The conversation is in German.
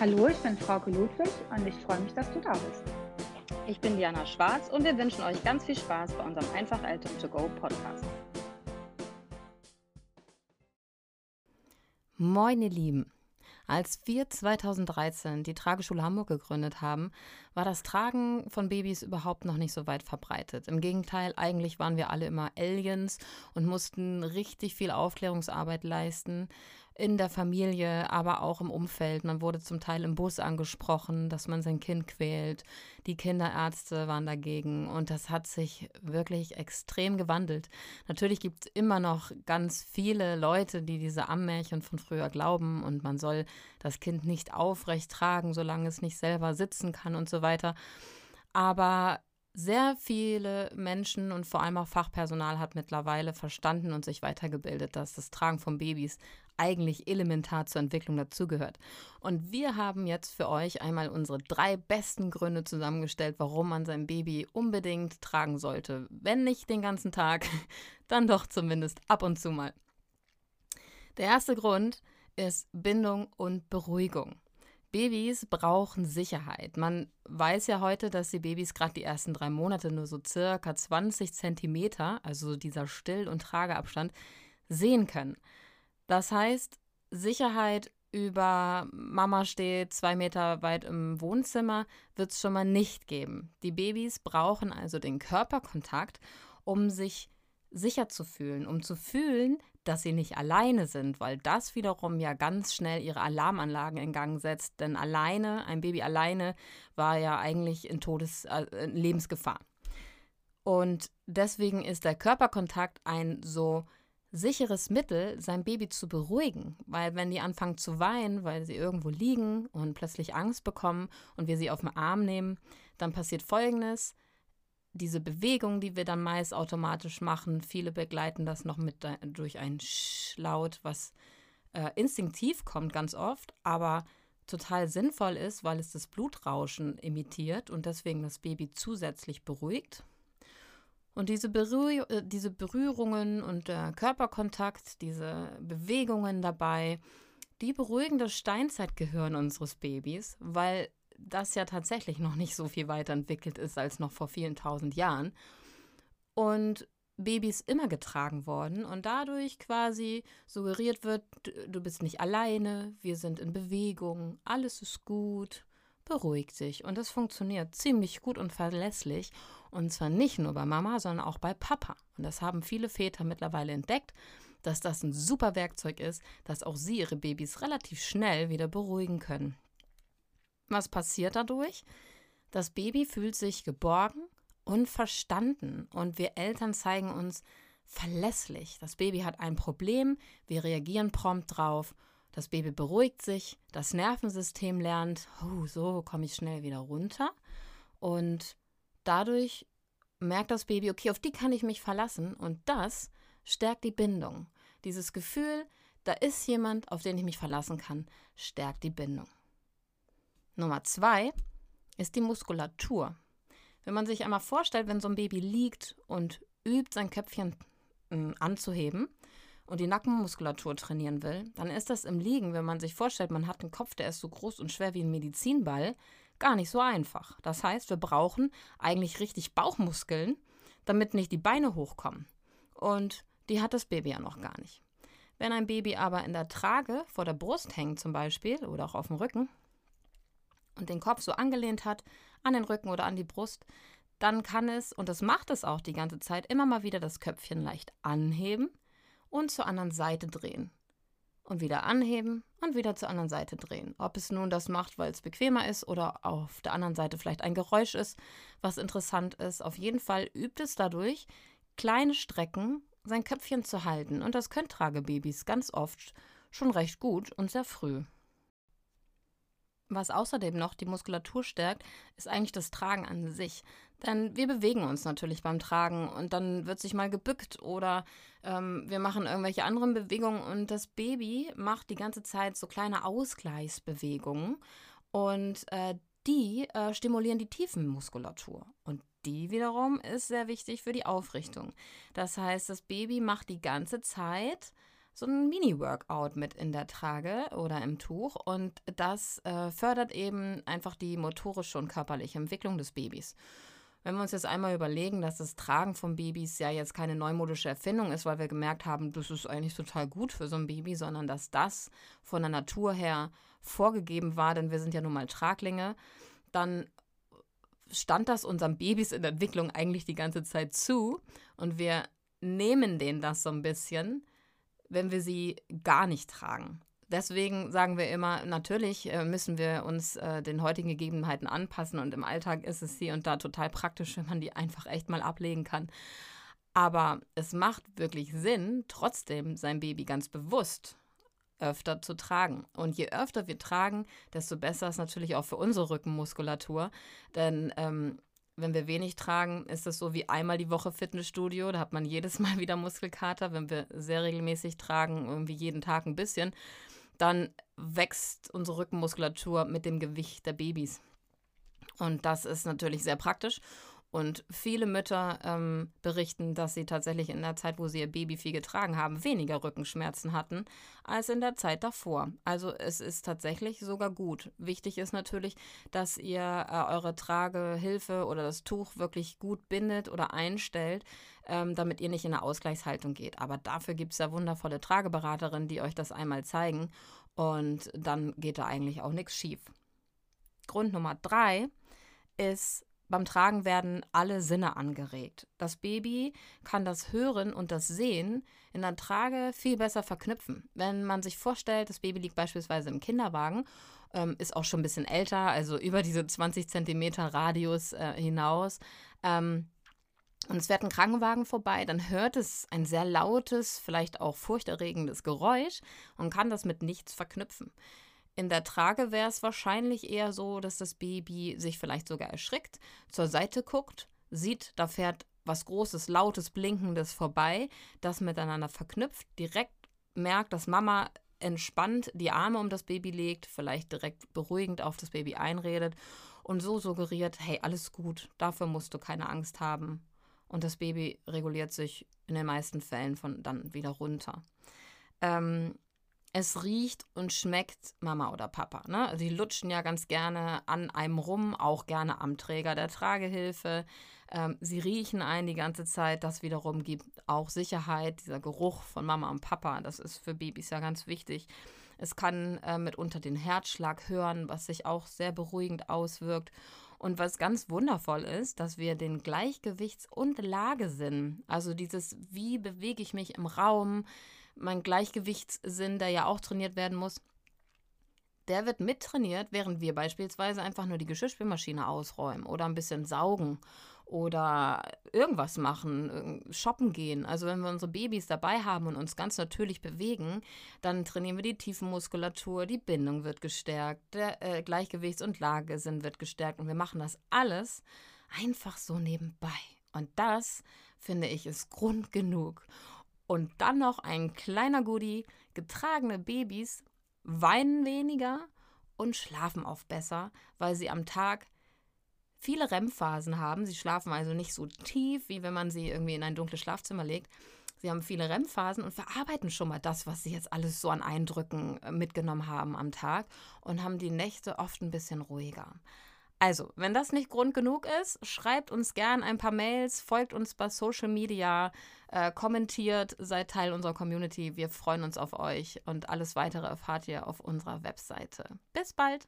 Hallo, ich bin Frauke Ludwig und ich freue mich, dass du da bist. Ich bin Diana Schwarz und wir wünschen euch ganz viel Spaß bei unserem Einfach Eltern to Go Podcast. Moin, ihr Lieben. Als wir 2013 die Trageschule Hamburg gegründet haben, war das Tragen von Babys überhaupt noch nicht so weit verbreitet. Im Gegenteil, eigentlich waren wir alle immer Aliens und mussten richtig viel Aufklärungsarbeit leisten in der Familie, aber auch im Umfeld. Man wurde zum Teil im Bus angesprochen, dass man sein Kind quält. Die Kinderärzte waren dagegen und das hat sich wirklich extrem gewandelt. Natürlich gibt es immer noch ganz viele Leute, die diese Ammärchen von früher glauben und man soll das Kind nicht aufrecht tragen, solange es nicht selber sitzen kann und so weiter. Aber sehr viele Menschen und vor allem auch Fachpersonal hat mittlerweile verstanden und sich weitergebildet, dass das Tragen von Babys eigentlich elementar zur Entwicklung dazugehört. Und wir haben jetzt für euch einmal unsere drei besten Gründe zusammengestellt, warum man sein Baby unbedingt tragen sollte. Wenn nicht den ganzen Tag, dann doch zumindest ab und zu mal. Der erste Grund ist Bindung und Beruhigung. Babys brauchen Sicherheit. Man weiß ja heute, dass die Babys gerade die ersten drei Monate nur so circa 20 Zentimeter, also dieser Still- und Trageabstand, sehen können. Das heißt, Sicherheit über Mama steht zwei Meter weit im Wohnzimmer wird es schon mal nicht geben. Die Babys brauchen also den Körperkontakt, um sich sicher zu fühlen, um zu fühlen, dass sie nicht alleine sind, weil das wiederum ja ganz schnell ihre Alarmanlagen in Gang setzt. Denn alleine, ein Baby alleine, war ja eigentlich in Todes, äh, Lebensgefahr. Und deswegen ist der Körperkontakt ein so sicheres Mittel, sein Baby zu beruhigen. Weil wenn die anfangen zu weinen, weil sie irgendwo liegen und plötzlich Angst bekommen und wir sie auf den Arm nehmen, dann passiert Folgendes. Diese Bewegung, die wir dann meist automatisch machen, viele begleiten das noch mit durch ein Sch-Laut, was äh, instinktiv kommt ganz oft, aber total sinnvoll ist, weil es das Blutrauschen imitiert und deswegen das Baby zusätzlich beruhigt. Und diese, Berühr äh, diese Berührungen und der Körperkontakt, diese Bewegungen dabei, die beruhigen das Steinzeitgehirn unseres Babys, weil das ja tatsächlich noch nicht so viel weiterentwickelt ist als noch vor vielen tausend Jahren. Und Babys immer getragen worden und dadurch quasi suggeriert wird, du bist nicht alleine, wir sind in Bewegung, alles ist gut, beruhigt sich. Und das funktioniert ziemlich gut und verlässlich. Und zwar nicht nur bei Mama, sondern auch bei Papa. Und das haben viele Väter mittlerweile entdeckt, dass das ein super Werkzeug ist, dass auch sie ihre Babys relativ schnell wieder beruhigen können. Was passiert dadurch? Das Baby fühlt sich geborgen und verstanden. Und wir Eltern zeigen uns verlässlich. Das Baby hat ein Problem, wir reagieren prompt drauf. Das Baby beruhigt sich, das Nervensystem lernt, oh, so komme ich schnell wieder runter. Und dadurch merkt das Baby, okay, auf die kann ich mich verlassen und das stärkt die Bindung. Dieses Gefühl, da ist jemand, auf den ich mich verlassen kann, stärkt die Bindung. Nummer zwei ist die Muskulatur. Wenn man sich einmal vorstellt, wenn so ein Baby liegt und übt, sein Köpfchen äh, anzuheben und die Nackenmuskulatur trainieren will, dann ist das im Liegen, wenn man sich vorstellt, man hat einen Kopf, der ist so groß und schwer wie ein Medizinball, gar nicht so einfach. Das heißt, wir brauchen eigentlich richtig Bauchmuskeln, damit nicht die Beine hochkommen. Und die hat das Baby ja noch gar nicht. Wenn ein Baby aber in der Trage vor der Brust hängt zum Beispiel oder auch auf dem Rücken und den Kopf so angelehnt hat an den Rücken oder an die Brust, dann kann es, und das macht es auch die ganze Zeit, immer mal wieder das Köpfchen leicht anheben und zur anderen Seite drehen und wieder anheben und wieder zur anderen Seite drehen. Ob es nun das macht, weil es bequemer ist oder auf der anderen Seite vielleicht ein Geräusch ist, was interessant ist. Auf jeden Fall übt es dadurch, kleine Strecken sein Köpfchen zu halten. Und das können Tragebabys ganz oft schon recht gut und sehr früh. Was außerdem noch die Muskulatur stärkt, ist eigentlich das Tragen an sich. Denn wir bewegen uns natürlich beim Tragen und dann wird sich mal gebückt oder ähm, wir machen irgendwelche anderen Bewegungen und das Baby macht die ganze Zeit so kleine Ausgleichsbewegungen und äh, die äh, stimulieren die Tiefenmuskulatur und die wiederum ist sehr wichtig für die Aufrichtung. Das heißt, das Baby macht die ganze Zeit so ein Mini-Workout mit in der Trage oder im Tuch und das äh, fördert eben einfach die motorische und körperliche Entwicklung des Babys. Wenn wir uns jetzt einmal überlegen, dass das Tragen von Babys ja jetzt keine neumodische Erfindung ist, weil wir gemerkt haben, das ist eigentlich total gut für so ein Baby, sondern dass das von der Natur her vorgegeben war, denn wir sind ja nun mal Traglinge, dann stand das unseren Babys in der Entwicklung eigentlich die ganze Zeit zu und wir nehmen denen das so ein bisschen, wenn wir sie gar nicht tragen. Deswegen sagen wir immer, natürlich äh, müssen wir uns äh, den heutigen Gegebenheiten anpassen und im Alltag ist es hier und da total praktisch, wenn man die einfach echt mal ablegen kann. Aber es macht wirklich Sinn, trotzdem sein Baby ganz bewusst öfter zu tragen. Und je öfter wir tragen, desto besser ist natürlich auch für unsere Rückenmuskulatur. Denn ähm, wenn wir wenig tragen, ist das so wie einmal die Woche Fitnessstudio. Da hat man jedes Mal wieder Muskelkater. Wenn wir sehr regelmäßig tragen, irgendwie jeden Tag ein bisschen, dann wächst unsere Rückenmuskulatur mit dem Gewicht der Babys. Und das ist natürlich sehr praktisch. Und viele Mütter ähm, berichten, dass sie tatsächlich in der Zeit, wo sie ihr Baby viel getragen haben, weniger Rückenschmerzen hatten als in der Zeit davor. Also es ist tatsächlich sogar gut. Wichtig ist natürlich, dass ihr äh, eure Tragehilfe oder das Tuch wirklich gut bindet oder einstellt, ähm, damit ihr nicht in eine Ausgleichshaltung geht. Aber dafür gibt es ja wundervolle Trageberaterinnen, die euch das einmal zeigen. Und dann geht da eigentlich auch nichts schief. Grund Nummer drei ist, beim Tragen werden alle Sinne angeregt. Das Baby kann das Hören und das Sehen in der Trage viel besser verknüpfen. Wenn man sich vorstellt, das Baby liegt beispielsweise im Kinderwagen, ähm, ist auch schon ein bisschen älter, also über diese 20 Zentimeter Radius äh, hinaus. Ähm, und es fährt ein Krankenwagen vorbei, dann hört es ein sehr lautes, vielleicht auch furchterregendes Geräusch und kann das mit nichts verknüpfen. In der Trage wäre es wahrscheinlich eher so, dass das Baby sich vielleicht sogar erschrickt, zur Seite guckt, sieht, da fährt was Großes, Lautes, Blinkendes vorbei, das miteinander verknüpft, direkt merkt, dass Mama entspannt die Arme um das Baby legt, vielleicht direkt beruhigend auf das Baby einredet und so suggeriert, hey, alles gut, dafür musst du keine Angst haben. Und das Baby reguliert sich in den meisten Fällen von dann wieder runter. Ähm, es riecht und schmeckt Mama oder Papa. Ne? Sie lutschen ja ganz gerne an einem rum, auch gerne am Träger der Tragehilfe. Ähm, sie riechen einen die ganze Zeit. Das wiederum gibt auch Sicherheit. Dieser Geruch von Mama und Papa, das ist für Babys ja ganz wichtig. Es kann äh, mitunter den Herzschlag hören, was sich auch sehr beruhigend auswirkt. Und was ganz wundervoll ist, dass wir den Gleichgewichts- und Lagesinn, also dieses, wie bewege ich mich im Raum, mein Gleichgewichtssinn, der ja auch trainiert werden muss, der wird mittrainiert, während wir beispielsweise einfach nur die Geschirrspülmaschine ausräumen oder ein bisschen saugen oder irgendwas machen, shoppen gehen. Also wenn wir unsere Babys dabei haben und uns ganz natürlich bewegen, dann trainieren wir die Tiefenmuskulatur, die Bindung wird gestärkt, der äh, Gleichgewichts- und Lagesinn wird gestärkt und wir machen das alles einfach so nebenbei. Und das, finde ich, ist Grund genug. Und dann noch ein kleiner Goodie. Getragene Babys weinen weniger und schlafen oft besser, weil sie am Tag viele REM-Phasen haben. Sie schlafen also nicht so tief, wie wenn man sie irgendwie in ein dunkles Schlafzimmer legt. Sie haben viele REM-Phasen und verarbeiten schon mal das, was sie jetzt alles so an Eindrücken äh, mitgenommen haben am Tag und haben die Nächte oft ein bisschen ruhiger. Also, wenn das nicht Grund genug ist, schreibt uns gern ein paar Mails, folgt uns bei Social Media, äh, kommentiert, seid Teil unserer Community. Wir freuen uns auf euch und alles weitere erfahrt ihr auf unserer Webseite. Bis bald!